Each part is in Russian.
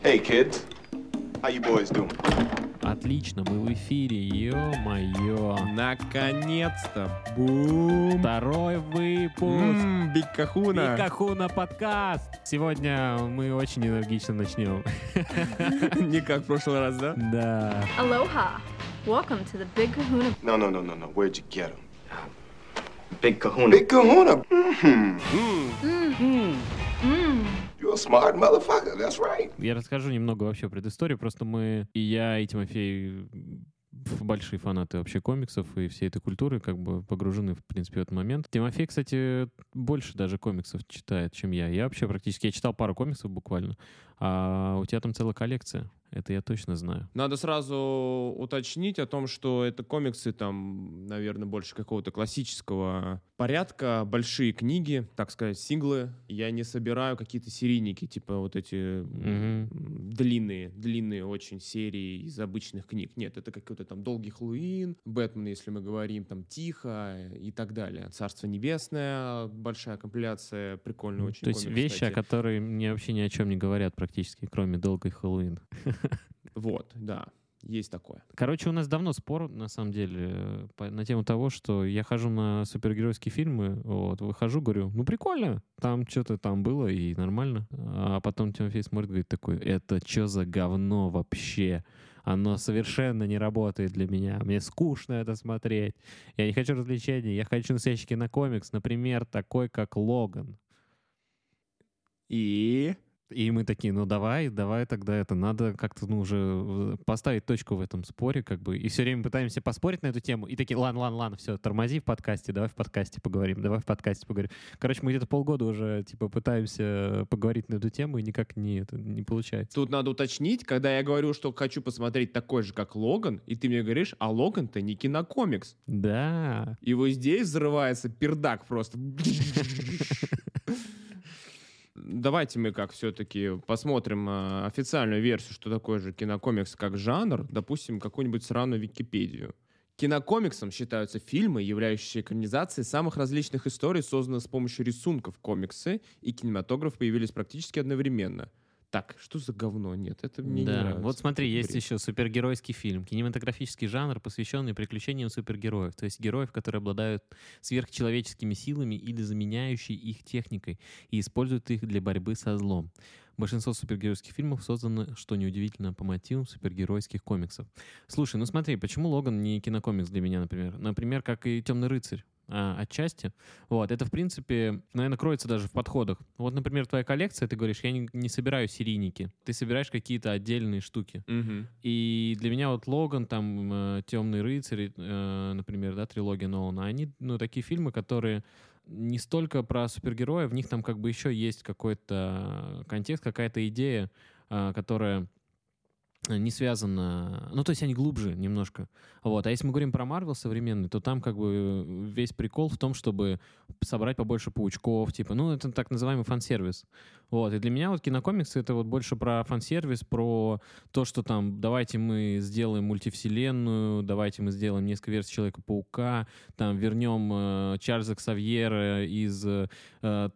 Hey, kids. How you boys doing? Отлично, мы в эфире, ё-моё. Наконец-то! Бум! Второй выпуск. Ммм, Биг Кахуна! Пикахуна подкаст. Сегодня мы очень энергично начнем. Не как в прошлый раз, да? Да. Aloha. Welcome to the Big Kahuna. No, no, no, no, no. Where'd you get him? Big Kahuna. Big Kahuna. Mm-hmm. You're a smart motherfucker. That's right. Я расскажу немного вообще предысторию. Просто мы, и я, и Тимофей, большие фанаты вообще комиксов и всей этой культуры, как бы погружены, в принципе, в этот момент. Тимофей, кстати, больше даже комиксов читает, чем я. Я вообще практически, я читал пару комиксов буквально, а у тебя там целая коллекция. Это я точно знаю. Надо сразу уточнить о том, что это комиксы там, наверное, больше какого-то классического порядка, большие книги, так сказать, синглы. Я не собираю какие-то серийники, типа вот эти Мгм. длинные, длинные очень серии из обычных книг. Нет, это какой-то там Долгий Хэллоуин, Бэтмен, если мы говорим, там Тихо и так далее. Царство Небесное, большая компиляция, прикольный очень То есть комикс, вещи, кстати. о которые мне вообще ни о чем не говорят практически, кроме долгой Хэллоуин. Вот, да, есть такое. Короче, у нас давно спор, на самом деле, по- на тему того, что я хожу на супергеройские фильмы, вот, выхожу, говорю, ну прикольно, там что-то там было и нормально. А потом Тимофей смотрит, говорит такой, это что за говно вообще? Оно совершенно не работает для меня. Мне скучно это смотреть. Я не хочу развлечений. Я хочу настоящий кинокомикс, например, такой, как Логан. И И мы такие, ну давай, давай тогда это, надо как-то ну, уже э, поставить точку в этом споре, как бы, и все время пытаемся поспорить на эту тему, и такие, ладно, ладно, ладно, все, тормози в подкасте, давай в подкасте поговорим, давай в подкасте поговорим. Короче, мы где-то полгода уже, типа, пытаемся поговорить на эту тему, и никак не, это, не получается. тут надо уточнить, когда я говорю, что хочу посмотреть такой же, как Логан, и ты мне говоришь, а Логан-то не кинокомикс. Да, И вот здесь взрывается пердак просто. Давайте мы как все-таки посмотрим э, официальную версию, что такое же кинокомикс как жанр, допустим, какую-нибудь сраную Википедию. Кинокомиксом считаются фильмы, являющиеся экранизацией самых различных историй, созданных с помощью рисунков. Комиксы и кинематограф появились практически одновременно. Так, что за говно? Нет, это мне не да. нравится. Вот смотри, есть бред. еще супергеройский фильм, кинематографический жанр, посвященный приключениям супергероев, то есть героев, которые обладают сверхчеловеческими силами или заменяющей их техникой и используют их для борьбы со злом. Большинство супергеройских фильмов созданы, что неудивительно, по мотивам супергеройских комиксов. Слушай, ну смотри, почему Логан не кинокомикс для меня, например? Например, как и Темный рыцарь. А, отчасти. Вот, это, в принципе, наверное, кроется даже в подходах. Вот, например, твоя коллекция, ты говоришь, я не, не собираю серийники. Ты собираешь какие-то отдельные штуки. Мгм. И для меня вот Логан, там, Темный рыцарь, э, например, да, трилогия Нолана, они, ну, такие фильмы, которые не столько про супергероя, в них там как бы еще есть какой-то контекст, какая-то идея, а, которая не связана, ну, то есть они глубже немножко. Вот. А если мы говорим про Марвел современный, то там как бы весь прикол в том, чтобы собрать побольше паучков, типа, ну, это так называемый фан-сервис. Вот. И для меня вот кинокомиксы — это вот больше про фан-сервис, про то, что там давайте мы сделаем мультивселенную, давайте мы сделаем несколько версий Человека-паука, там вернем э, Чарльза Ксавьера из э,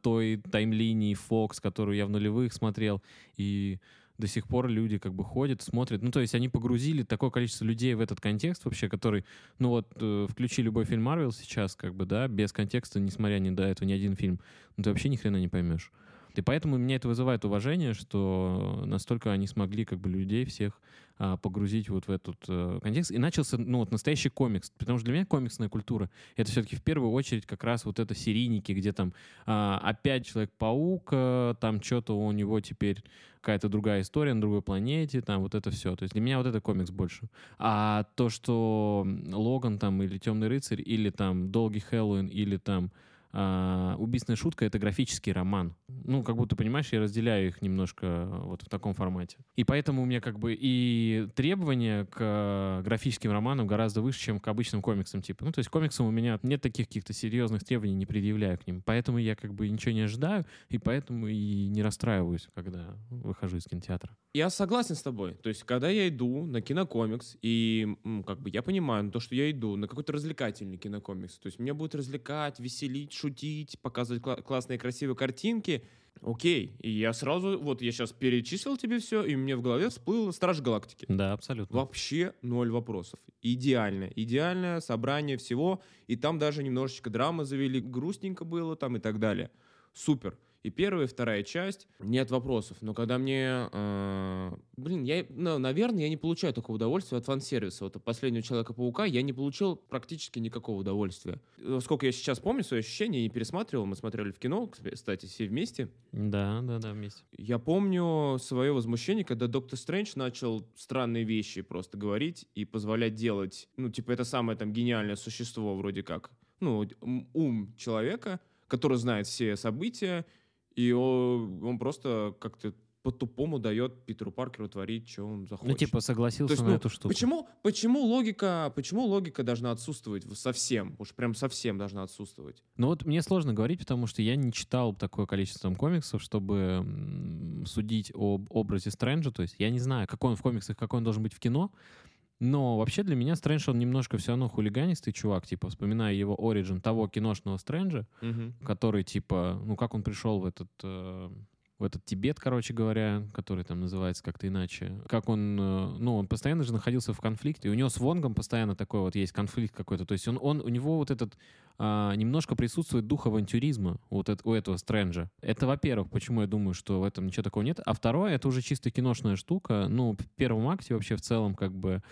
той таймлинии Fox, которую я в нулевых смотрел, и до сих пор люди как бы ходят, смотрят. Ну, то есть они погрузили такое количество людей в этот контекст вообще, который, ну вот, э, включи любой фильм Марвел сейчас, как бы, да, без контекста, несмотря ни до этого ни один фильм, ну, ты вообще ни хрена не поймешь. И поэтому меня это вызывает уважение, что настолько они смогли как бы людей всех а, погрузить вот в этот э, контекст. И начался, ну, вот настоящий комикс. Потому что для меня комиксная культура — это все-таки в первую очередь как раз вот это серийники, где там а, опять Человек-паук, э, там что-то у него теперь какая-то другая история на другой планете, там вот это все. То есть для меня вот это комикс больше. А то, что Логан там или Темный рыцарь, или там Долгий Хэллоуин, или там а, убийственная шутка — это графический роман. Ну, как будто, понимаешь, я разделяю их немножко вот в таком формате. И поэтому у меня как бы и требования к э, графическим романам гораздо выше, чем к обычным комиксам типа. Ну, то есть комиксам у меня нет таких каких-то серьезных требований, не предъявляю к ним. Поэтому я как бы ничего не ожидаю, и поэтому и не расстраиваюсь, когда выхожу из кинотеатра. Я согласен с тобой. То есть, когда я иду на кинокомикс, и как бы я понимаю то, что я иду на какой-то развлекательный кинокомикс, то есть меня будет развлекать, веселить, шутить, показывать кла- классные красивые картинки, Окей, и я сразу, вот я сейчас перечислил тебе все, и мне в голове всплыл Страж Галактики. Да, абсолютно. Вообще ноль вопросов. Идеально. Идеальное собрание всего. И там даже немножечко драмы завели. Грустненько было там и так далее. Супер. И первая, и вторая часть, нет вопросов. Но когда мне... э, блин, я, ну, наверное, я не получаю такого удовольствия от фан-сервиса. Вот от последнего Человека-паука я не получил практически никакого удовольствия. Э, Сколько я сейчас помню свои ощущения, и пересматривал, мы смотрели в кино, кстати, все вместе. Да, да, да, вместе. Я помню свое возмущение, когда Доктор Стрэндж начал странные вещи просто говорить и позволять делать, ну, типа, это самое там гениальное существо вроде как, ну, ум человека, который знает все события, и он, он просто как-то по-тупому дает Питеру Паркеру творить, что он захочет. Ну, типа, согласился То есть, на ну, эту штуку. Почему, почему, логика, почему логика должна отсутствовать совсем? Уж прям совсем должна отсутствовать. Ну вот мне сложно говорить, потому что я не читал такое количество там комиксов, чтобы судить об образе Стрэнджа. То есть я не знаю, какой он в комиксах, какой он должен быть в кино. Но вообще для меня Стрэндж, он немножко все равно хулиганистый чувак. Типа, вспоминая его оригин того киношного Стрэнджа, который, типа, ну, как он пришел в этот, э, в этот Тибет, короче говоря, который там называется как-то иначе. Как он, э, ну, он постоянно же находился в конфликте, и у него с Вонгом постоянно такой вот есть конфликт какой-то. То есть он, он у него вот этот а, немножко присутствует дух авантюризма вот эт- у этого Стрэнджа. Это, во-первых, почему я думаю, что в этом ничего такого нет. А второе, это уже чисто киношная штука. Ну, в первом акте вообще в целом, как бы,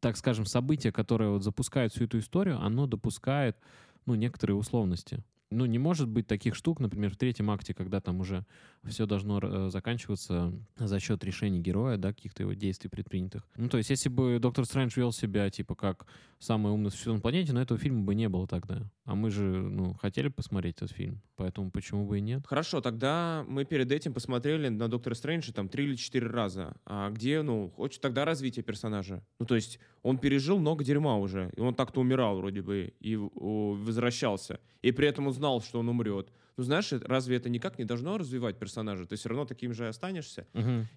так скажем, событие, которое вот запускает всю эту историю, оно допускает, ну, некоторые условности. Ну, не может быть таких штук, например, в третьем акте, когда там уже все должно э, заканчиваться за счет решений героя, да, каких-то его действий предпринятых. Ну, то есть, если бы Доктор Стрэндж вел себя, типа, как самый умный существо на планете, но этого фильма бы не было тогда. А мы же, ну, хотели посмотреть этот фильм, поэтому почему бы и нет? Хорошо, тогда мы перед этим посмотрели на Доктора Стрэнджа там три или четыре раза. А где, ну, хочет тогда развитие персонажа? Ну, то есть он пережил много дерьма уже, и он так-то умирал вроде бы, и возвращался. И при этом он знал, что он умрет. Ну, знаешь, разве это никак не должно развивать персонажа? Ты все равно таким же останешься.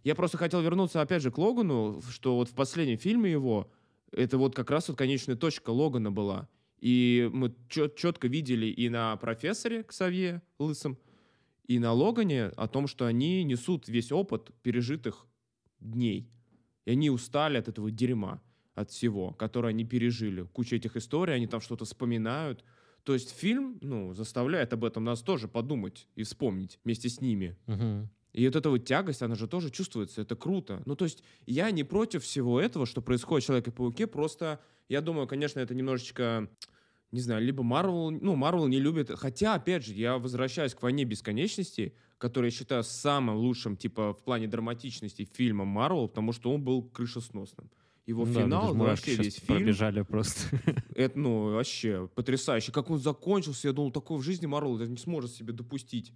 Я просто хотел вернуться опять же к Логану, что вот в последнем фильме его это вот как раз вот конечная точка Логана была. И мы четко видели и на профессоре Ксавье Лысом, и на Логане о том, что они несут весь опыт пережитых дней. И они устали от этого дерьма, от всего, которое они пережили. Куча этих историй, они там что-то вспоминают. То есть фильм, ну, заставляет об этом нас тоже подумать и вспомнить вместе с ними. Мгм. И вот эта вот тягость, она же тоже чувствуется, это круто. Ну, то есть я не против всего этого, что происходит в Человеке-пауке, просто я думаю, конечно, это немножечко, не знаю, либо Марвел, ну, Марвел не любит, хотя, опять же, я возвращаюсь к «Войне бесконечности», который я считаю самым лучшим, типа, в плане драматичности фильмом Марвел, потому что он был крышесносным. Его Ну да, финал, даже ну, вообще весь фильм, пробежали просто. это, ну, вообще потрясающе. Как он закончился, я думал, такой в жизни Марвел даже не сможет себе допустить.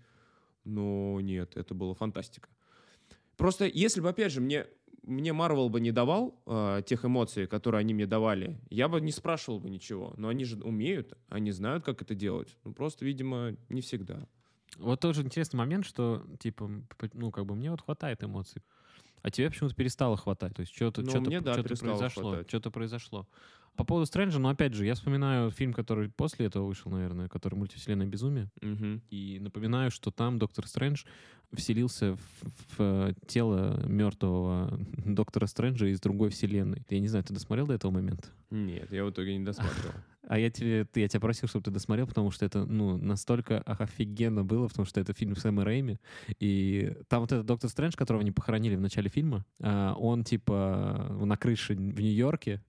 Но нет, это была фантастика. Просто если бы, опять же, мне, мне Марвел бы не давал э, тех эмоций, которые они мне давали, я бы не спрашивал бы ничего. Но они же умеют, они знают, как это делать. Ну, просто, видимо, не всегда. Вот тоже интересный момент, что, типа, ну, как бы мне вот хватает эмоций. А тебе почему-то перестало хватать. То есть что-то Ну, мне, да, перестало произошло. Что-то произошло. По поводу Стрэнджа, ну, опять же, я вспоминаю фильм, который после этого вышел, наверное, который «Мультивселенная безумие». Мгм. И напоминаю, что там доктор Стрэндж вселился в, в, э, тело мертвого доктора Стрэнджа из другой вселенной. Я не знаю, ты досмотрел до этого момента? Нет, я в итоге не досмотрел. А я тебе, я тебя просил, чтобы ты досмотрел, потому что это, ну, настолько офигенно было, потому что это фильм Сэма Рэйми. И там вот этот доктор Стрэндж, которого они похоронили в начале фильма, а, он, типа, на крыше в Нью-Йорке,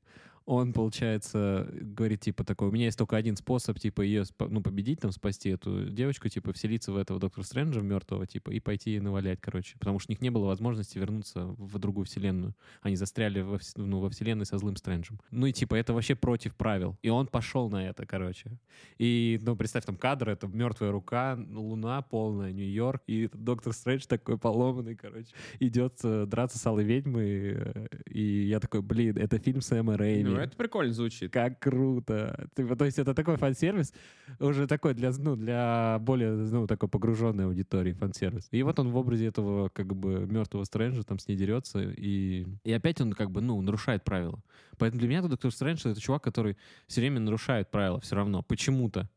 он, получается, говорит, типа, такой, у меня есть только один способ, типа, ее, ну, победить, там, спасти эту девочку, типа, вселиться в этого доктора Стрэнджа мертвого, типа, и пойти навалять, короче. Потому что у них не было возможности вернуться в другую вселенную. Они застряли во, ну, во вселенной со злым Стрэнджем. Ну, и, типа, это вообще против правил. И он пошел на это, короче. И, ну, представь, там кадр, это мертвая рука, луна полная, Нью-Йорк, и доктор Стрэндж такой поломанный, короче, идет э, драться с алой ведьмой, э, и я такой, блин, это фильм Сэма Рэйми. Ну, это прикольно звучит. Как круто. Типа, то есть это такой фан-сервис, уже такой для, ну, для более, ну, такой погруженной аудитории фан-сервис. И вот он в образе этого, как бы, мертвого Стрэнджа там с ней дерется, и, и опять он, как бы, ну, нарушает правила. Поэтому для меня Доктор Стрэндж — это чувак, который все время нарушает правила все равно, почему-то.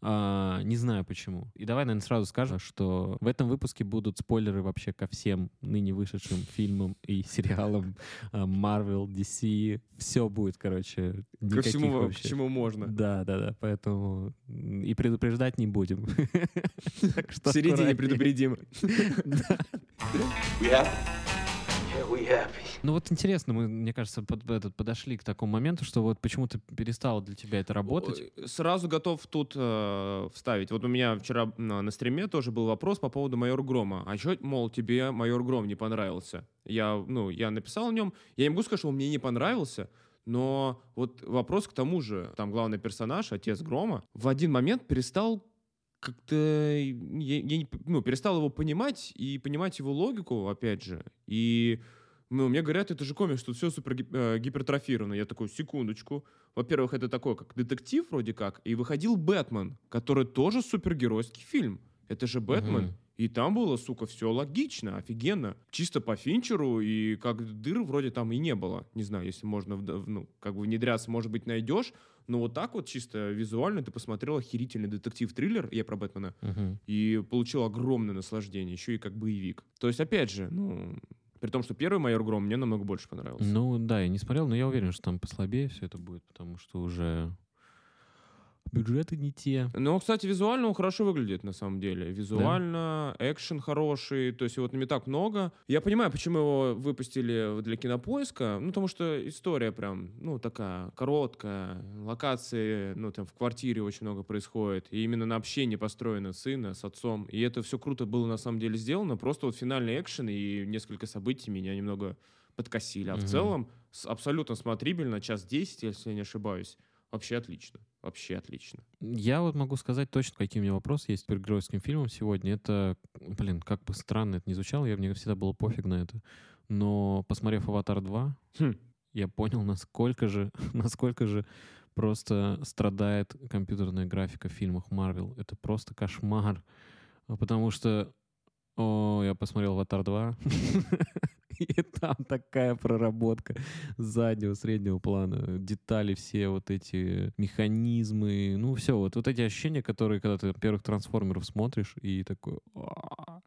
А, не знаю почему. И давай, наверное, сразу скажем, что в этом выпуске будут спойлеры вообще ко всем ныне вышедшим фильмам и сериалам а, Marvel, DC. Все будет, короче, Ко всему, к вообще. чему можно. Да, да, да, поэтому и предупреждать не будем. В середине предупредим. Ну вот интересно, мы, мне кажется, под- этот, подошли к такому моменту, что вот почему-то перестало для тебя это работать. Сразу готов тут э, вставить. Вот у меня вчера на, на стриме тоже был вопрос по поводу майор Грома. А что, мол, тебе майор Гром не понравился? Я, ну, я написал о нем. Я не могу сказать, что он мне не понравился, но вот вопрос к тому же. Там главный персонаж, отец Грома, в один момент перестал как-то я- я не- ну, перестал его понимать и понимать его логику, опять же. И ну, мне говорят, это же комикс, тут все супер э, гипертрофировано. Я такой, секундочку. Во-первых, это такой, как детектив вроде как. И выходил «Бэтмен», который тоже супергеройский фильм. Это же «Бэтмен». Мгм. И там было, сука, все логично, офигенно. Чисто по Финчеру, и как дыр вроде там и не было. Не знаю, если можно ну, как бы внедряться, может быть, найдешь. Но вот так вот чисто визуально ты посмотрел охерительный детектив-триллер, я про Бэтмена, Мгм. и получил огромное наслаждение, еще и как боевик. То есть, опять же, ну, при том, что первый «Майор Гром» мне намного больше понравился. Ну да, я не смотрел, но я уверен, что там послабее все это будет, потому что уже бюджеты не те. Ну, кстати, визуально он хорошо выглядит, на самом деле. Визуально, экшен хороший, то есть его не так много. Я понимаю, почему его выпустили для кинопоиска, ну, потому что история прям, ну, такая короткая, локации, ну, там в квартире очень много происходит, и именно на общении построено сына с отцом, и это все круто было на самом деле сделано, просто вот финальный экшен и несколько событий меня немного подкосили, а в Мгм. целом абсолютно смотрибельно, час 10, если я не ошибаюсь, вообще отлично, вообще отлично. Я вот могу сказать точно, какие у меня вопросы есть к супергеройским фильмам сегодня. Это, блин, как бы странно это не звучало, я мне всегда было пофиг на это. Но посмотрев «Аватар 2», Хм. я понял, насколько же, насколько же просто страдает компьютерная графика в фильмах Марвел. Это просто кошмар. Потому что, о, я посмотрел «Аватар 2», и там такая проработка заднего, среднего плана, детали все, вот эти механизмы, ну все, вот, вот эти ощущения, которые, когда ты первых трансформеров смотришь, и такой, «А,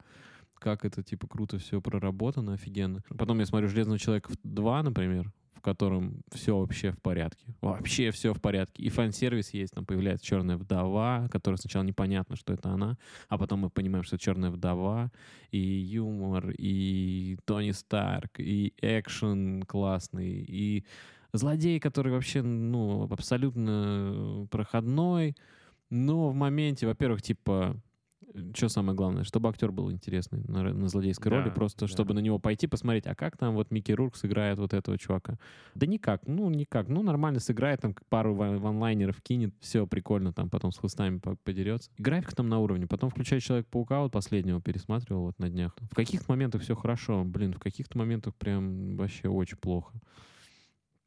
как это, типа, круто все проработано, офигенно. Потом я смотрю «Железного человека 2», например, в котором все вообще в порядке. Вообще все в порядке. И фан-сервис есть, там появляется черная вдова, которая сначала непонятно, что это она, а потом мы понимаем, что черная вдова, и юмор, и Тони Старк, и экшен классный, и злодей, который вообще, ну, абсолютно проходной, но в моменте, во-первых, типа, что самое главное, чтобы актер был интересный на, на злодейской Да, роли, просто да. чтобы на него пойти посмотреть, а как там вот Микки Рурк сыграет вот этого чувака. Да никак, ну никак, ну нормально сыграет, там пару ва- ванлайнеров кинет, все прикольно, там потом с хвостами по- подерется. И графика там на уровне, потом включая Человек-паука, вот последнего пересматривал вот на днях. В каких-то моментах все хорошо, блин, в каких-то моментах прям вообще очень плохо.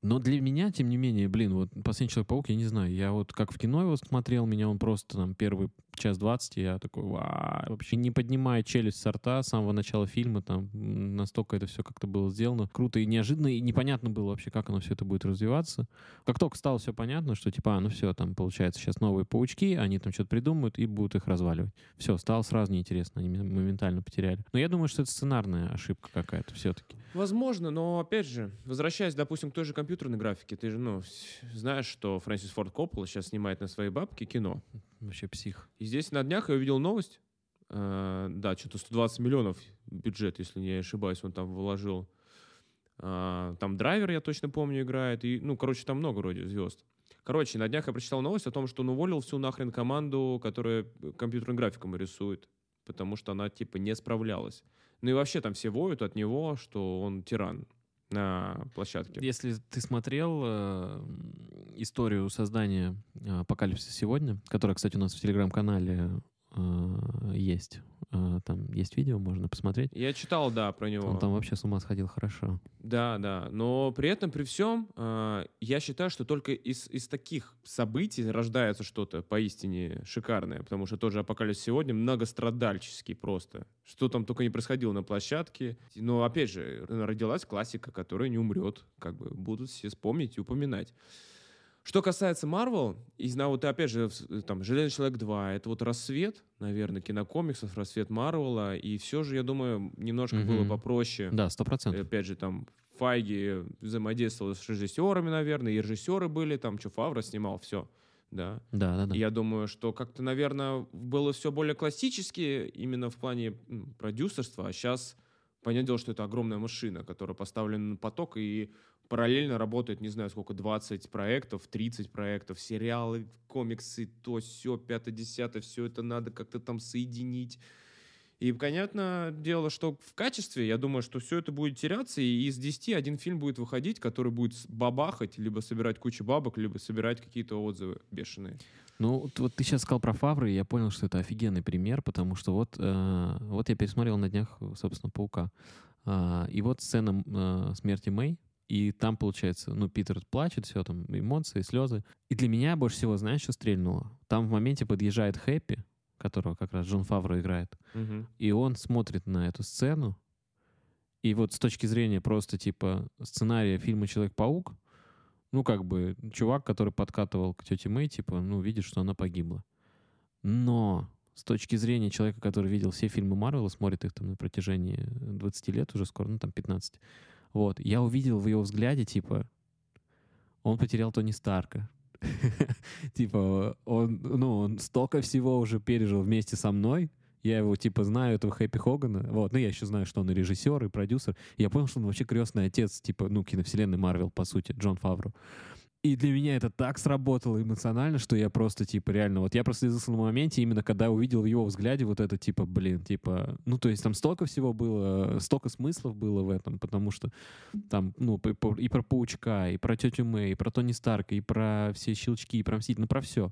Но для меня, тем не менее, блин, вот «Последний Человек-паук», я не знаю, я вот как в кино его смотрел, меня он просто там первый час двадцать, я такой, «Ва». вообще не поднимая челюсть со рта с самого начала фильма, там настолько это все как-то было сделано круто и неожиданно, и непонятно было вообще, как оно все это будет развиваться. Как только стало все понятно, что типа, а, ну все, там получается сейчас новые паучки, они там что-то придумают и будут их разваливать. Все, стало сразу неинтересно, они моментально потеряли. Но я думаю, что это сценарная ошибка какая-то все-таки. Возможно, но опять же, возвращаясь, допустим, к той же компьютерной графике, ты же, ну, знаешь, что Фрэнсис Форд Коппола сейчас снимает на свои бабки кино. Вообще псих. И здесь на днях я увидел новость. э, да, что-то 120 миллионов бюджет, если не ошибаюсь, он там вложил. А, там драйвер, я точно помню, играет. И, ну, короче, там много вроде звезд. Короче, на днях я прочитал новость о том, что он уволил всю нахрен команду, которая компьютерным графиком рисует, потому что она, типа, не справлялась. Ну и вообще там все воют от него, что он тиран на площадке. Если ты смотрел э, историю создания э, Апокалипсиса сегодня, которая, кстати, у нас в телеграм-канале э, есть, э, там есть видео, можно посмотреть. Я читал, да, про него. Он там вообще с ума сходил хорошо. Да, да. Но при этом, при всем, э, я считаю, что только из, из таких событий рождается что-то поистине шикарное. Потому что тот же «Апокалипсис сегодня» многострадальческий просто. Что там только не происходило на площадке. Но, опять же, родилась классика, которая не умрет. Как бы будут все вспомнить и упоминать. Что касается Марвел, и знаю, вот опять же, там, Железный человек 2, это вот рассвет, наверное, кинокомиксов, рассвет Марвела, и все же, я думаю, немножко было Мгм. попроще. Да, сто И процентов. Опять же, там Файги взаимодействовал с режиссерами, наверное, и режиссеры были, там, что Фавра снимал, все, да. Да, да, да. И Я думаю, что как-то, наверное, было все более классически именно в плане продюсерства, а сейчас понятное дело, что это огромная машина, которая поставлена на поток и параллельно работает, не знаю, сколько, 20 проектов, 30 проектов, сериалы, комиксы, то, все, пятое-десятое, все это надо как-то там соединить. И, понятно дело, что в качестве, я думаю, что все это будет теряться, и из 10 один фильм будет выходить, который будет бабахать, либо собирать кучу бабок, либо собирать какие-то отзывы бешеные. Ну, вот, вот ты сейчас сказал про Фавры, и я понял, что это офигенный пример, потому что вот, э, вот я пересмотрел на днях, собственно, Паука. А, и вот сцена э, смерти Мэй, и там, получается, ну, Питер плачет, все там, эмоции, слезы. И для меня больше всего, знаешь, что стрельнуло? Там в моменте подъезжает Хэппи, которого как раз Джон Фавро играет, Мгм. и он смотрит на эту сцену, и вот с точки зрения просто типа сценария фильма «Человек-паук», ну, как бы, чувак, который подкатывал к тете Мэй, типа, ну, видит, что она погибла. Но с точки зрения человека, который видел все фильмы Марвела, смотрит их там на протяжении 20 лет уже скоро, ну, там 15, вот, я увидел в его взгляде, типа, он потерял Тони Старка. Типа, он, ну, он столько всего уже пережил вместе со мной, я его, типа, знаю, этого Хэппи Хогана. Вот. Ну, я еще знаю, что он и режиссер, и продюсер. Я понял, что он вообще крестный отец, типа, ну, киновселенной Марвел, по сути, Джон Фавро. И для меня это так сработало эмоционально, что я просто, типа, реально, вот я просто слезался на моменте, именно когда увидел в его взгляде вот это, типа, блин, типа, ну, то есть там столько всего было, столько смыслов было в этом, потому что там, ну, и про Паучка, и про тетю Мэй, и про Тони Старка, и про все щелчки, и про Мститель, ну, про все.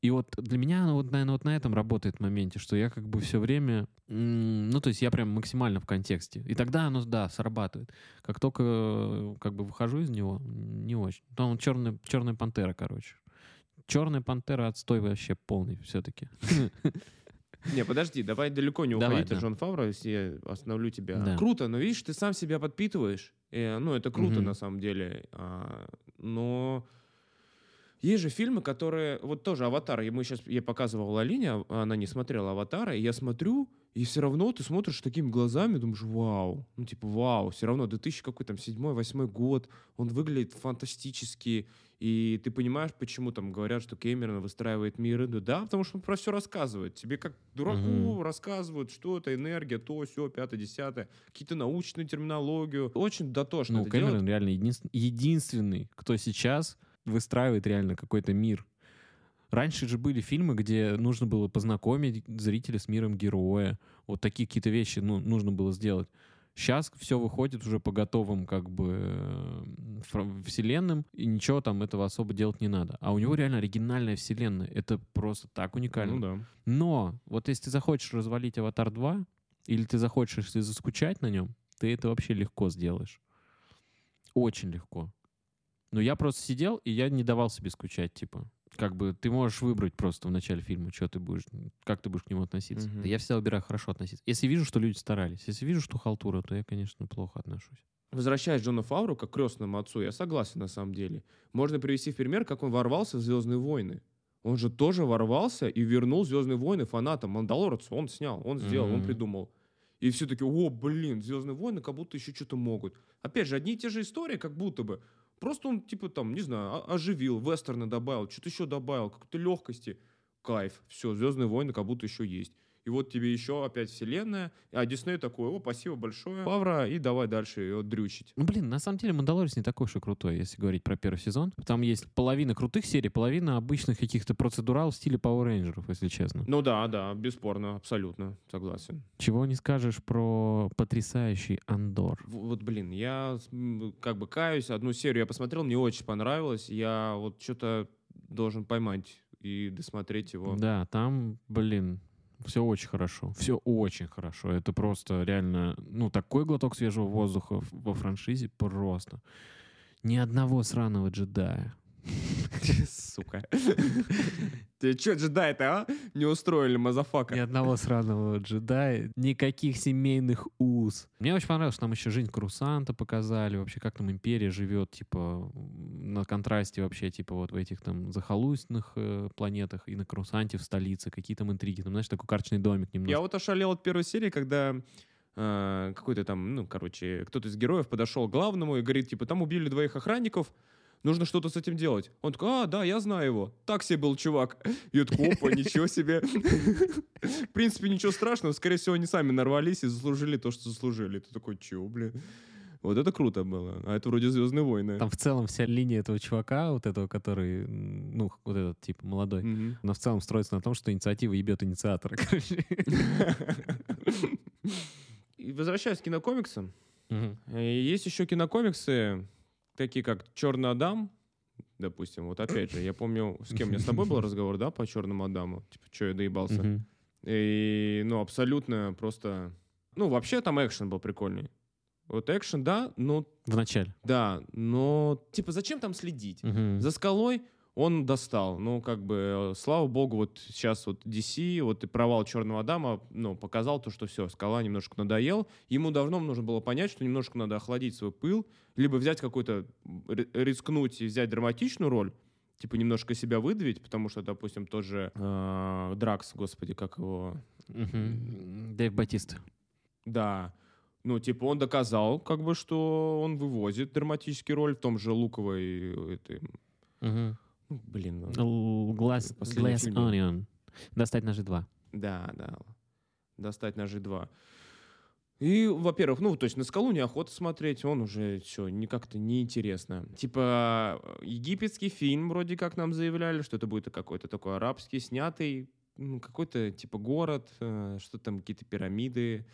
И вот для меня оно вот, наверное, вот на этом работает в моменте, что я как бы все время, ну, то есть я прям максимально в контексте. И тогда оно, да, срабатывает. Как только как бы выхожу из него, не очень. Там черная, черная пантера, короче. Черная пантера отстой вообще полный все-таки. Не, подожди, давай далеко не Давай, уходить от да. Джон Фавро, если я остановлю тебя. Да. Круто, но видишь, ты сам себя подпитываешь. Э, ну, это круто на самом деле. А, но есть же фильмы, которые... Вот тоже «Аватар». И мы сейчас... Я показывал Алине, а она не смотрела «Аватара», и я смотрю, и все равно ты смотришь такими глазами, думаешь, вау. Ну, типа, вау. Все равно 2000 какой там, седьмой, восьмой год. Он выглядит фантастически. И ты понимаешь, почему там говорят, что Кэмерон выстраивает мир. Ну да, потому что он про все рассказывает. Тебе как дураку Мгм. рассказывают, что это энергия, то, все, пятое, десятое. Какие-то научную терминологию. Очень дотошно Ну, Кэмерон делают. реально единствен- единственный, кто сейчас выстраивает реально какой-то мир. Раньше же были фильмы, где нужно было познакомить зрителя с миром героя. Вот такие какие-то вещи ну, нужно было сделать. Сейчас все выходит уже по готовым как бы э, вселенным, и ничего там этого особо делать не надо. А у него реально оригинальная вселенная. Это просто так уникально. Ну да. Но вот если ты захочешь развалить «Аватар 2», или ты захочешь если заскучать на нем, ты это вообще легко сделаешь. Очень легко. Но я просто сидел, и я не давал себе скучать, типа. Как бы ты можешь выбрать просто в начале фильма, что ты будешь, как ты будешь к нему относиться. Да я всегда выбираю хорошо относиться. Если вижу, что люди старались, если вижу, что халтура, то я, конечно, плохо отношусь. Возвращаясь к Джону Фавру как крестному отцу, я согласен на самом деле. Можно привести в пример, как он ворвался в «Звездные войны». Он же тоже ворвался и вернул «Звездные войны» фанатам. «Мандалорцу» он снял, он сделал, он Мгм. придумал. И все таки о, блин, «Звездные войны» как будто еще что-то могут. Опять же, одни и те же истории, как будто бы. Просто он, типа, там, не знаю, оживил, вестерны добавил, что-то еще добавил, какой-то легкости. Кайф. Все, «Звездные войны» как будто еще есть. И вот тебе еще опять вселенная. А Дисней такой, о, спасибо большое. Павра, и давай дальше ее дрючить. Ну, блин, на самом деле «Мандалорец» не такой уж и крутой, если говорить про первый сезон. Там есть половина крутых серий, половина обычных каких-то процедурал в стиле Power Rangers, если честно. Ну да, да, бесспорно, абсолютно, согласен. Чего не скажешь про потрясающий Андор. В- Вот, блин, я как бы каюсь, одну серию я посмотрел, мне очень понравилось, я вот что-то должен поймать и досмотреть его. Да, там, блин, все очень хорошо. Все очень хорошо. Это просто реально, ну, такой глоток свежего воздуха во франшизе просто. Ни одного сраного джедая. Сука. Ты что, джедай-то, а? Не устроили, motherfucker. Ни одного сраного джедая, никаких семейных уз. Мне очень понравилось, что нам еще жизнь Корусанта показали, вообще как там империя живет, типа, на контрасте вообще, типа, вот в этих там захолустных э, планетах и на Корусанте в столице, какие там интриги, там, знаешь, такой карточный домик немножко. Я вот ошалел от первой серии, когда э, какой-то там, ну, короче, кто-то из героев подошел к главному и говорит, типа, там убили двоих охранников, нужно что-то с этим делать. Он такой, а, да, я знаю его. Так себе был чувак. И я такой, опа, ничего себе. В принципе, ничего страшного. Скорее всего, они сами нарвались и заслужили то, что заслужили. Ты такой, чё, блин? Вот это круто было. А это вроде «Звездные войны». Там в целом вся линия этого чувака, вот этого, который, ну, вот этот, типа, молодой, Мгм. она в целом строится на том, что инициатива ебет инициатора, короче. Возвращаясь к кинокомиксам, э, есть еще кинокомиксы, такие как «Черный Адам», допустим. Вот опять же, я помню, с кем я с тобой был разговор, да, по «Черному Адаму». Типа, что я доебался. И, ну, абсолютно просто... Ну, вообще там экшен был прикольный. Вот экшен, да, ну, В начале. да, но, типа, зачем там следить? За скалой он достал. Ну, как бы, э, слава богу, вот сейчас вот DC, вот и провал Черного Адама, ну, показал то, что все, скала немножко надоел. Ему давно нужно было понять, что немножко надо охладить свой пыл, либо взять какой-то, ри- рискнуть и взять драматичную роль, типа немножко себя выдавить, потому что, допустим, тоже э, Дракс, господи, как его... Мгм. Дэйв Батиста. Да. Ну, типа, он доказал, как бы, что он вывозит драматический роль в том же Луковой... э, Этой, Мгм. Ну, блин, ну, Glass, Glass. Onion. Достать ножи 2. Да, да. Достать ножи 2. И, во-первых, ну, то есть на скалу неохота смотреть, он уже все, не как-то неинтересно. Типа, египетский фильм, вроде как нам заявляли, что это будет какой-то такой арабский, снятый, ну, какой-то типа город, э, что там, какие-то пирамиды.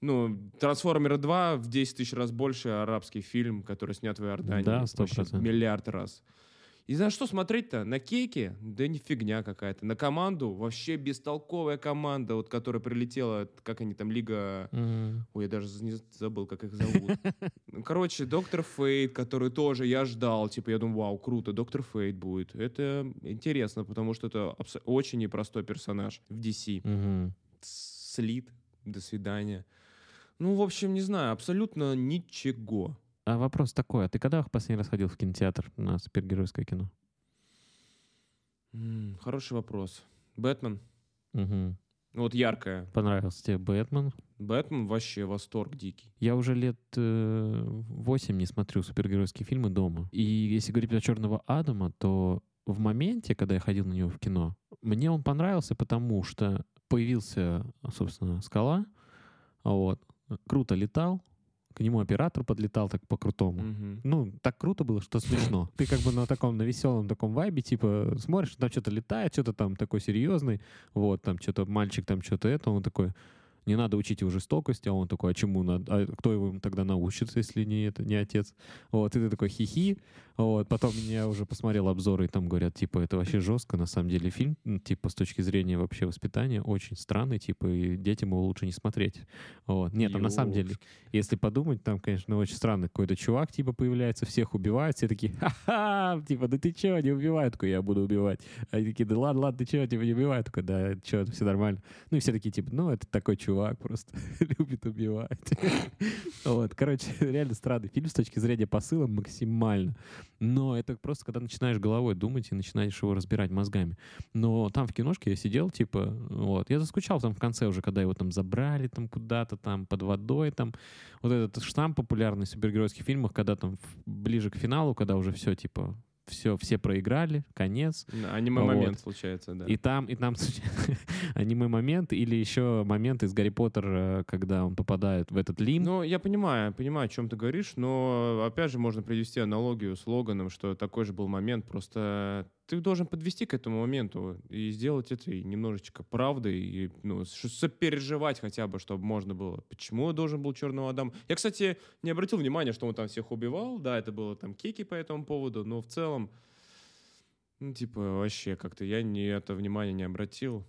Ну, «Трансформеры 2» в 10 тысяч раз больше арабский фильм, который снят в Иордании. Да, Вообще 100%. Миллиард раз. И за что смотреть-то? На кейке? Да не фигня какая-то. На команду? Вообще бестолковая команда, вот, которая прилетела, как они там, Лига... Мгм. Ой, я даже не забыл, как их зовут. Ну, Короче, Доктор Фейт, который тоже я ждал. Типа, я думаю, вау, круто, Доктор Фейт будет. Это интересно, потому что это очень непростой персонаж в DC. Мгм. Слит, до свидания. Ну, в общем, не знаю, абсолютно ничего. А вопрос такой, а ты когда в последний раз ходил в кинотеатр на супергеройское кино? М, Хороший вопрос. Бэтмен? Мгм. Вот яркая. Понравился тебе Бэтмен? Бэтмен вообще восторг дикий. Я уже лет э, 8 не смотрю супергеройские фильмы дома. И если говорить про Черного Адама, то в моменте, когда я ходил на него в кино, мне он понравился, потому что появился, собственно, скала, вот, круто летал, к нему оператор подлетал так по-крутому. Мгм. Ну, так круто было, что смешно. Ты как бы на таком, на веселом таком вайбе, типа, смотришь, там что-то летает, что-то там такой серьезный, вот, там что-то мальчик, там что-то это, он такой, не надо учить его жестокости, а он такой, а чему надо, а кто его тогда научится, если не это, не отец? Вот, и ты такой хихи, вот, потом я уже посмотрел обзоры, и там говорят, типа, это вообще жестко, на самом деле, фильм, типа, с точки зрения вообще воспитания, очень странный, типа, и детям его лучше не смотреть, вот. Нет, там на самом деле, если подумать, там, конечно, очень странно. Какой-то чувак, типа, появляется, всех убивает, все такие, ха-ха, типа, да ты чего, не убивай? Такой, я буду убивать. Они такие, да ладно, ладно, ты чего, типа, не убивай? Такой, да, что, все нормально. Ну и все такие, типа, ну, это такой чувак просто любит убивать. Вот, короче, реально странный фильм с точки зрения посыла максимально. Но это просто, когда начинаешь головой думать и начинаешь его разбирать мозгами. Но там в киношке я сидел, типа, вот, я заскучал там в конце уже, когда его там забрали там куда-то там под водой, там вот этот штамп популярный в супергеройских фильмах, когда там ближе к финалу, когда уже все, типа, все, все проиграли, конец, Аниме-момент случается, да. и там, и там аниме-момент, или еще момент из Гарри Поттера, когда он попадает в этот лим. Ну, я понимаю, понимаю, о чем ты говоришь, но опять же можно привести аналогию с Логаном, что такой же был момент, просто ты должен подвести к этому моменту и сделать это и немножечко правдой, и ну, сопереживать хотя бы, чтобы можно было. Почему я должен был Черного Адама? Я, кстати, не обратил внимания, что он там всех убивал, да, это было там кеки по этому поводу, но в целом, ну, типа, вообще как-то я не это внимание не обратил.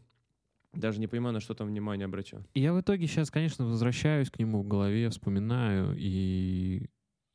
Даже не понимаю, на что там внимание обращу. И я в итоге сейчас, конечно, возвращаюсь к нему в голове, вспоминаю, и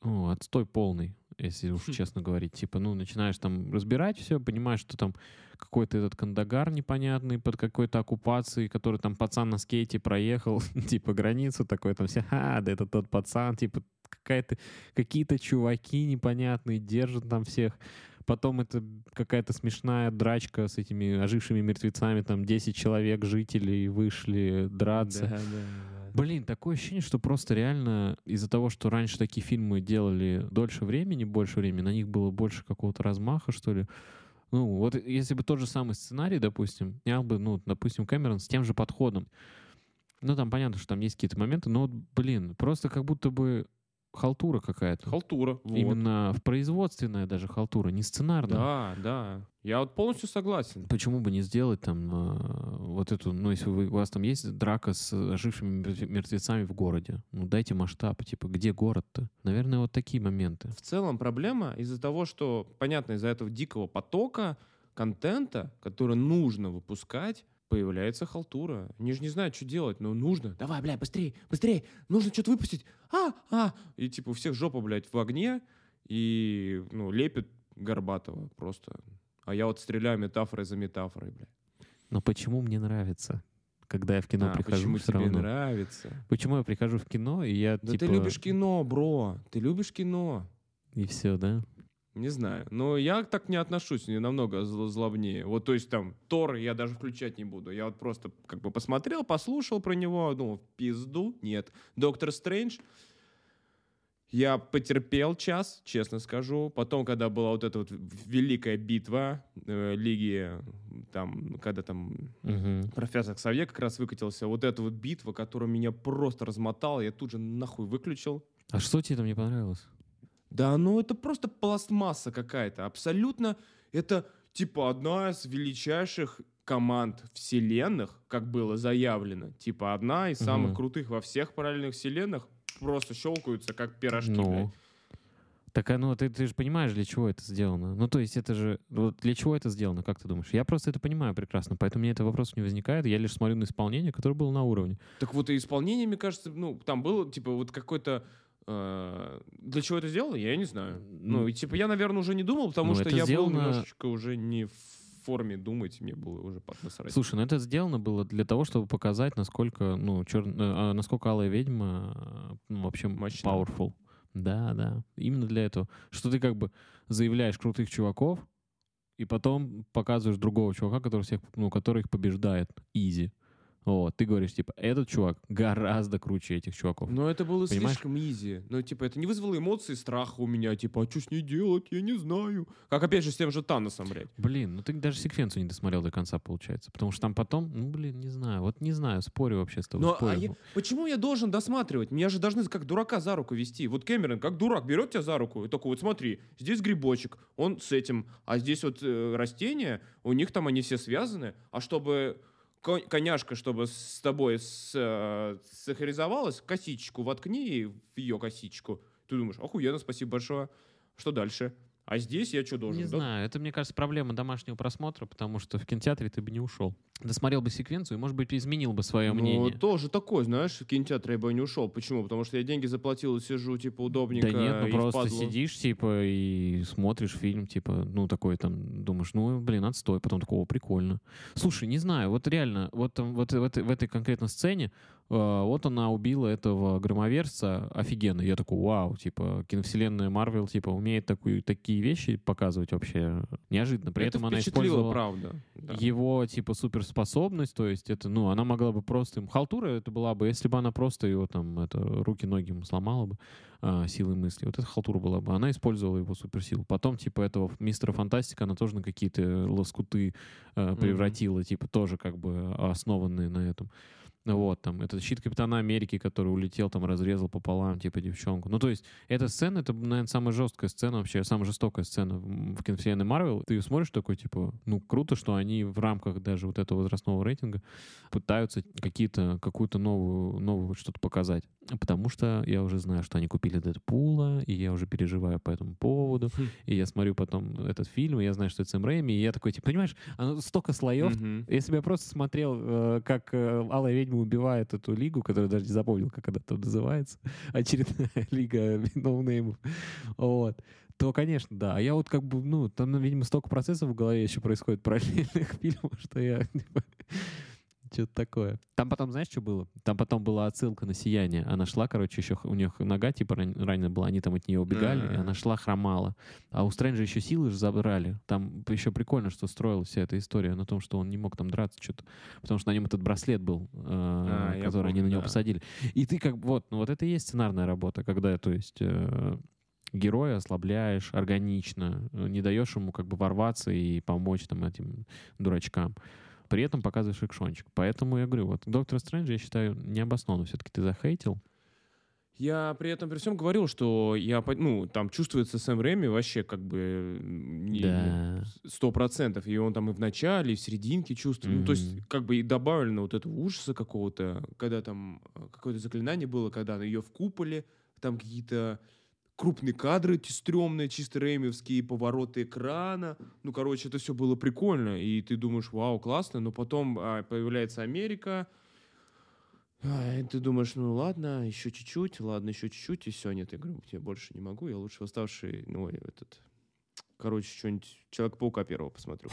ну, отстой полный. Если уж честно говорить. Типа, ну, начинаешь там разбирать все, понимаешь, что там какой-то этот кандагар непонятный под какой-то оккупацией, который там пацан на скейте проехал, типа, границу такой, там все, а, да это тот пацан, типа, какая-то, какие-то чуваки непонятные держат там всех. Потом это какая-то смешная драчка с этими ожившими мертвецами, там 10 человек, жителей вышли драться. Да, да, да. Блин, такое ощущение, что просто реально из-за того, что раньше такие фильмы делали дольше времени, больше времени, на них было больше какого-то размаха, что ли. Ну, вот если бы тот же самый сценарий, допустим, снял бы, ну, допустим, Кэмерон с тем же подходом. Ну, там понятно, что там есть какие-то моменты, но, блин, просто как будто бы халтура какая-то. Халтура. вот. Именно в производственная даже халтура, не сценарная. Да, да. Я вот полностью согласен. Почему бы не сделать там э, вот эту, ну, если вы, у вас там есть драка с ожившими мертве- мертвецами в городе, ну, дайте масштаб, типа, где город-то? Наверное, вот такие моменты. В целом проблема из-за того, что, понятно, из-за этого дикого потока контента, который нужно выпускать, появляется халтура. Они же не знают, что делать, но нужно. Давай, бля, быстрее, быстрее, нужно что-то выпустить. А, а. И типа у всех жопа, блядь, в огне, и, ну, лепит Горбатова просто. А я вот стреляю метафорой за метафорой, блядь. Но почему мне нравится, когда я в кино А, прихожу почему всё тебе равно? нравится? Почему я прихожу в кино, и я, Да типа... ты любишь кино, бро. Ты любишь кино. И все, да? Не знаю. Но я так не отношусь, не намного зл- злобнее. Вот, то есть там Тор я даже включать не буду. Я вот просто как бы посмотрел, послушал про него, думал, пизду, нет. Доктор Стрэндж, я потерпел час, честно скажу. Потом, когда была вот эта вот великая битва э, Лиги, там, когда там Мгм. профессор Ксавье как раз выкатился, вот эта вот битва, которая меня просто размотала, я тут же нахуй выключил. А что тебе там не понравилось? Да, ну это просто пластмасса какая-то. Абсолютно это типа одна из величайших команд вселенных, как было заявлено. Типа одна из самых Мгм. крутых во всех параллельных вселенных просто щелкаются как пирожки. Ну, блядь. так, а, ну, ты, ты же понимаешь, для чего это сделано. Ну, то есть это же... Вот для чего это сделано, как ты думаешь? Я просто это понимаю прекрасно, поэтому мне этого вопроса не возникает. Я лишь смотрю на исполнение, которое было на уровне. Так вот и исполнение, мне кажется, ну там было типа вот какой-то для чего это сделано, я не знаю. Ну, и типа я, наверное, уже не думал, потому Ну, что я был сделано- немножечко уже не в форме думать, мне было уже насрать. Слушай, ну это сделано было для того, чтобы показать, насколько, ну, чер... э, насколько Алая Ведьма э, ну, вообще Мощна. powerful. Да, да. Именно для этого. Что ты как бы заявляешь крутых чуваков, и потом показываешь другого чувака, который всех, ну, который их побеждает. Изи. Вот, ты говоришь, типа, этот чувак гораздо круче этих чуваков. Но это было Понимаешь? слишком изи. Ну, типа, это не вызвало эмоций, страха у меня. Типа, а что с ней делать? Я не знаю. Как, опять же, с тем же Таносом, блядь. Блин, ну ты даже секвенцию не досмотрел до конца, получается. Потому что там потом, ну, блин, не знаю. Вот не знаю, спорю вообще с тобой. А спорю. я- почему я должен досматривать? Меня же должны как дурака за руку вести. Вот Кэмерон, как дурак, берет тебя за руку и только вот смотри, здесь грибочек, он с этим, а здесь вот э, растения, у них там они все связаны, а чтобы коняшка, чтобы с тобой с, э, сахаризовалась, косичку воткни в ее косичку. Ты думаешь, охуенно, спасибо большое. Что дальше? А здесь я что должен? Не Да- знаю, это, мне кажется, проблема домашнего просмотра, потому что в кинотеатре ты бы не ушел. Досмотрел бы секвенцию и, может быть, изменил бы свое Ну, мнение. тоже такой, знаешь, в кинотеатре я бы не ушел. Почему? Потому что я деньги заплатил и сижу, типа, удобненько. Да нет, ну просто впадлу. сидишь, типа, и смотришь фильм, типа, ну, такой там, думаешь, ну, блин, отстой, потом такого прикольно. Слушай, не знаю, вот реально, вот, там, вот в, этой, в этой конкретной сцене, вот она убила этого громоверца офигенно. Я такой, вау, типа, киновселенная Марвел, типа, умеет такую, такие вещи показывать вообще неожиданно. При Это этом она использовала правда. да. его типа суперспособность, то есть это, ну, она могла бы просто им халтура это была бы, если бы она просто его там это руки-ноги ему сломала бы а, силой мысли, вот это халтура была бы, она использовала его суперсилу. Потом типа этого мистера Фантастика она тоже на какие-то лоскуты Мгм. превратила, типа тоже как бы основанные на этом. Вот, там, этот щит Капитана Америки, который улетел, там, разрезал пополам, типа, девчонку. Ну, то есть, эта сцена, это, наверное, самая жесткая сцена вообще, самая жестокая сцена в в киновселенной Марвел. Ты смотришь такой, типа, ну, круто, что они в рамках даже вот этого возрастного рейтинга пытаются какие-то, какую-то новую, новую что-то показать. Потому что я уже знаю, что они купили Дэдпула, и я уже переживаю по этому поводу. Хм. И я смотрю потом этот фильм, и я знаю, что это Сэм Рэйми, и я такой, типа, понимаешь, оно столько слоев, Мгм. если бы я просто смотрел, э, как э, Алая Ведьма убивает эту лигу, которую даже не запомнил, как она там называется, очередная лига ноунеймов, вот, то, конечно, да. А я вот как бы, ну, там, видимо, столько процессов в голове еще происходит параллельных фильмов, что я что-то такое. Там потом, знаешь, что было? Там потом была отсылка на «Сияние». Она шла, короче, еще у нее нога типа ран- ранена была, они там от нее убегали, и А. она шла, хромала. А у Стрэнджа еще силы же забрали. Там еще прикольно, что строилась вся эта история на том, что он не мог там драться что-то, потому что на нем этот браслет был, э, А, который они помню, на него да. посадили. И ты как вот, ну вот это и есть сценарная работа, когда, то есть... э, героя ослабляешь органично, э, не даешь ему как бы ворваться и помочь там этим дурачкам. При этом показываешь экшончик. Поэтому я говорю, вот Доктор Стрэндж, я считаю, необоснованно все-таки ты захейтил. Я при этом при всем говорил, что я, ну, там чувствуется Сэм Рэми вообще как бы сто процентов, и он там и в начале, и в серединке чувствует. Ну, то есть, как бы и добавлено вот этого ужаса какого-то, когда там э, какое-то заклинание было, когда ее в куполе, там какие-то крупные кадры стрёмные, чисто рэймевские, повороты экрана. Ну, короче, это все было прикольно, и ты думаешь, вау, классно, но потом а, появляется Америка, и ты думаешь, ну ладно, еще чуть-чуть, ладно, еще чуть-чуть, и все, нет, я говорю, я больше не могу, я лучше восставший, ну, этот, короче, что-нибудь Человека-паука первого посмотрю.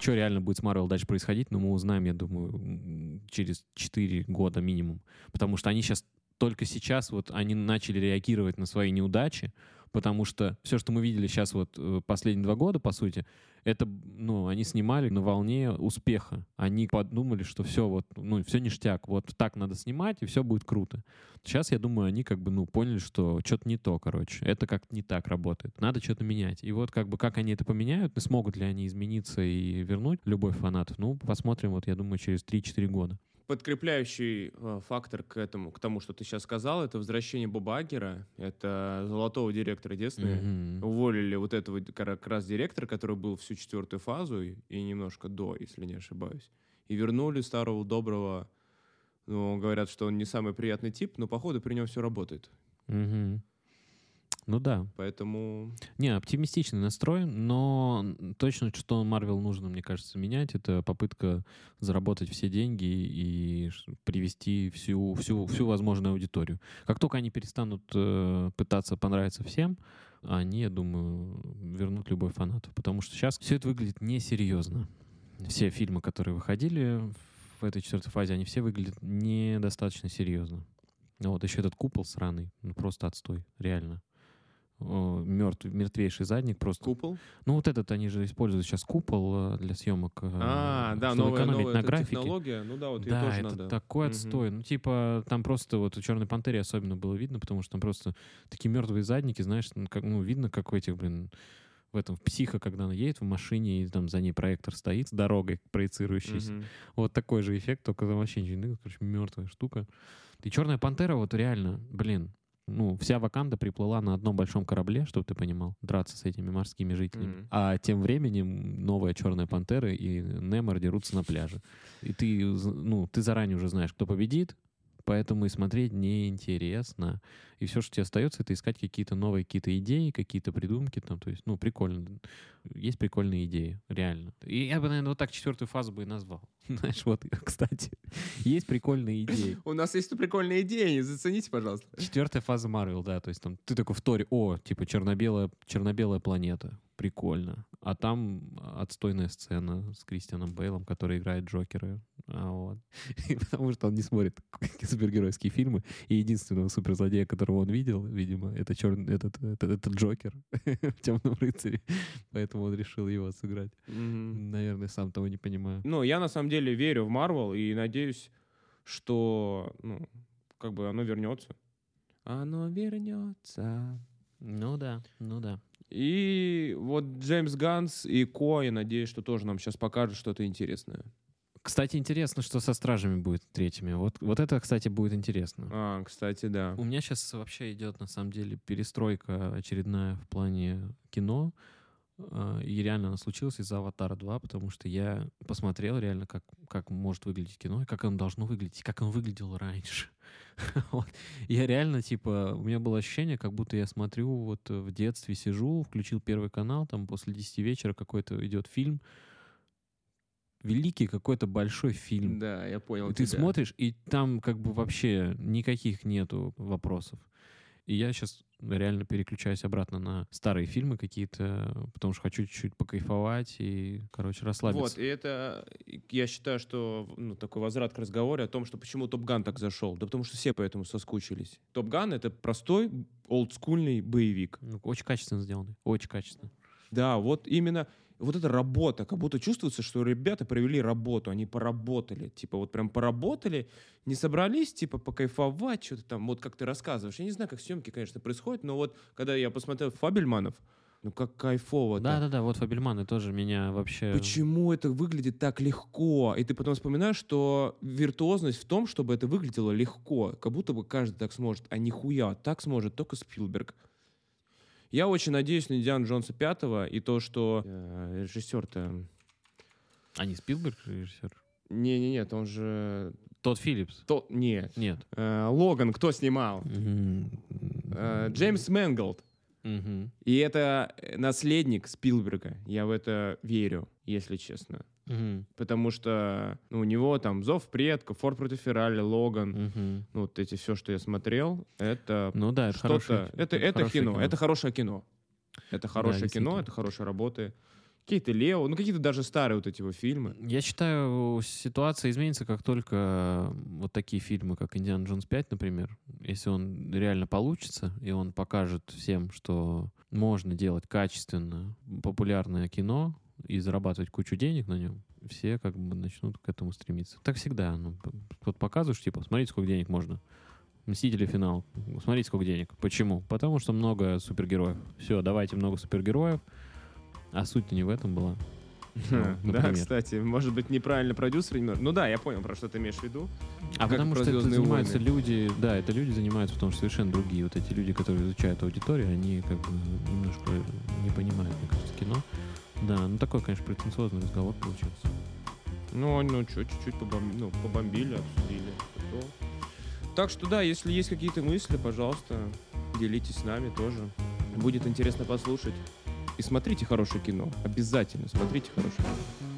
Что реально будет с Марвел дальше происходить, но мы узнаем, я думаю, через 4 года минимум. Потому что они сейчас, только сейчас вот они начали реагировать на свои неудачи, потому что все, что мы видели сейчас вот э, последние два года, по сути, это, ну, они снимали на волне успеха. Они подумали, что все вот, ну, все ништяк, вот так надо снимать, и все будет круто. Сейчас, я думаю, они как бы, ну, поняли, что что-то не то, короче. Это как-то не так работает. Надо что-то менять. И вот как бы как они это поменяют, смогут ли они измениться и вернуть любовь фанатов, ну, посмотрим, вот, я думаю, через 3-4 года. Подкрепляющий э, фактор к этому, к тому, что ты сейчас сказал, это возвращение Боба это золотого директора Диснея. Мгм. Уволили вот этого как раз директора, который был всю четвертую фазу и, и немножко до, если не ошибаюсь. И вернули старого доброго, ну, говорят, что он не самый приятный тип, но походу при нем все работает. Мгм. Ну да. Поэтому Не, оптимистичный настрой, но точно, что Марвел нужно, мне кажется, менять, это попытка заработать все деньги и привести всю, всю, всю возможную аудиторию. Как только они перестанут э, пытаться понравиться всем, они, я думаю, вернут любой фанатов. Потому что сейчас все это выглядит несерьезно. Все фильмы, которые выходили в этой четвертой фазе, они все выглядят недостаточно серьезно. Ну Вот еще этот купол сраный, ну просто отстой, реально. Мертв, мертвейший задник просто. купол. Ну вот этот они же используют сейчас купол э, для съемок, э, А, да, новая, экономить новая на графике. технология. Ну да, вот да, тоже это надо. такой отстой. Ну, типа, там просто вот у Черной Пантере особенно было видно, потому что там просто такие мертвые задники, знаешь, ну, как, ну, видно, как у этих, блин, в этом в психо, когда она едет в машине, и там за ней проектор стоит с дорогой проецирующийся. Мгм. Вот такой же эффект, только там вообще ничего не короче, мертвая штука. И Черная Пантера, вот реально, блин, ну, вся Ваканда приплыла на одном большом корабле, чтобы ты понимал, драться с этими морскими жителями. Мгм. А тем временем новая Черная Пантера и Немор дерутся на пляже. И ты, ну, ты заранее уже знаешь, кто победит, поэтому и смотреть неинтересно. И все, что тебе остается, это искать какие-то новые какие-то идеи, какие-то придумки там. То есть, ну, прикольно. Есть прикольные идеи, реально. И я бы, наверное, вот так четвертую фазу бы и назвал. Знаешь, вот, кстати, есть прикольные идеи. У нас есть тут прикольная идея, зацените, пожалуйста. Четвертая фаза Марвел, да, то есть там ты такой в Торе, о, типа черно-белая, черно-белая планета, прикольно. А там отстойная сцена с Кристианом Бейлом, который играет Джокера. А вот. И потому что он не смотрит супергеройские фильмы, и единственного суперзлодея, которого он видел, видимо, это черный, этот, этот, этот Джокер в Темном рыцаре. Поэтому он решил его сыграть. Мгм. Наверное, сам того не понимаю. Ну, я на самом деле верю в Марвел и надеюсь, что, ну, как бы оно вернется. Оно вернется. Ну да, ну да. И вот Джеймс Ганс и Ко, я надеюсь, что тоже нам сейчас покажут что-то интересное. Кстати, интересно, что со стражами будет третьими. Вот, вот это, кстати, будет интересно. А, кстати, да. У меня сейчас вообще идет, на самом деле, перестройка очередная в плане кино. А, И реально она случилась из-за «Аватара 2», потому что я посмотрел реально, как, как может выглядеть кино, и как оно должно выглядеть, и как оно выглядело раньше. Вот. Я реально, типа, у меня было ощущение, как будто я смотрю вот в детстве, сижу, включил первый канал, там после 10 вечера какой-то идет фильм, великий какой-то большой фильм. Да, я понял И ты тебя. смотришь, и там как бы вообще никаких нету вопросов. И я сейчас реально переключаюсь обратно на старые фильмы какие-то, потому что хочу чуть-чуть покайфовать и, короче, расслабиться. Вот, и это, я считаю, что ну, такой возврат к разговору о том, что почему Топ Ган так зашел. Да потому что все по этому соскучились. Топ Ган — это простой, олдскульный боевик. Ну, очень качественно сделанный, очень качественно. Да, вот именно вот эта работа, как будто чувствуется, что ребята провели работу, они поработали, типа вот прям поработали, не собрались, типа покайфовать, что-то там, вот как ты рассказываешь. Я не знаю, как съемки, конечно, происходят, но вот когда я посмотрел Фабельманов, ну как кайфово. Да-да-да, вот Фабельманы тоже меня вообще... Почему это выглядит так легко? И ты потом вспоминаешь, что виртуозность в том, чтобы это выглядело легко. Как будто бы каждый так сможет, а нихуя. Так сможет только Спилберг. Я очень надеюсь на Индиану Джонса пятого и то, что э, режиссер-то... А не Спилберг режиссер? Не-не-нет, он же... Тодд Филлипс? То... Нет. Нет. Э, Логан кто снимал? Э, Джеймс Мэнголд. И это наследник Спилберга. Я в это верю, если честно. Мгм. Потому что ну, у него там «Зов предков», «Форд против Феррари», «Логан». Мгм. Ну, вот эти все, что я смотрел, это Ну да, это что-то... хорошее, это, это, хорошее кино, это хорошее кино. Это хорошее кино, действительно. это хорошие работы. Какие-то Лео, ну какие-то даже старые вот эти его фильмы. Я считаю, ситуация изменится, как только вот такие фильмы, как «Индиана Джонс 5», например, если он реально получится, и он покажет всем, что можно делать качественно популярное кино и зарабатывать кучу денег на нем, все как бы начнут к этому стремиться. Так всегда. Ну, вот показываешь, типа, смотрите, сколько денег можно. Мстители финал. Смотрите, сколько денег. Почему? Потому что много супергероев. Все, давайте много супергероев. А суть-то не в этом была. Ну, Да, кстати, может быть, неправильно продюсер. Ну да, я понял, про что ты имеешь в виду. А потому что это «Звездные занимаются войны». люди, да, это люди занимаются, потому что совершенно другие. Вот эти люди, которые изучают аудиторию, они как бы немножко не понимают, мне кажется, кино. Да, ну такой, конечно, претенциозный разговор получился. Ну, ну, чё, чуть-чуть побом- ну, побомбили, обсудили. Что? Так что да, если есть какие-то мысли, пожалуйста, делитесь с нами тоже. Будет интересно послушать. И смотрите хорошее кино. Обязательно смотрите хорошее кино.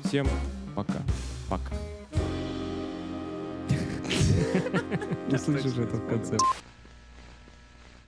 Всем пока. Пока. Услышишь это в конце.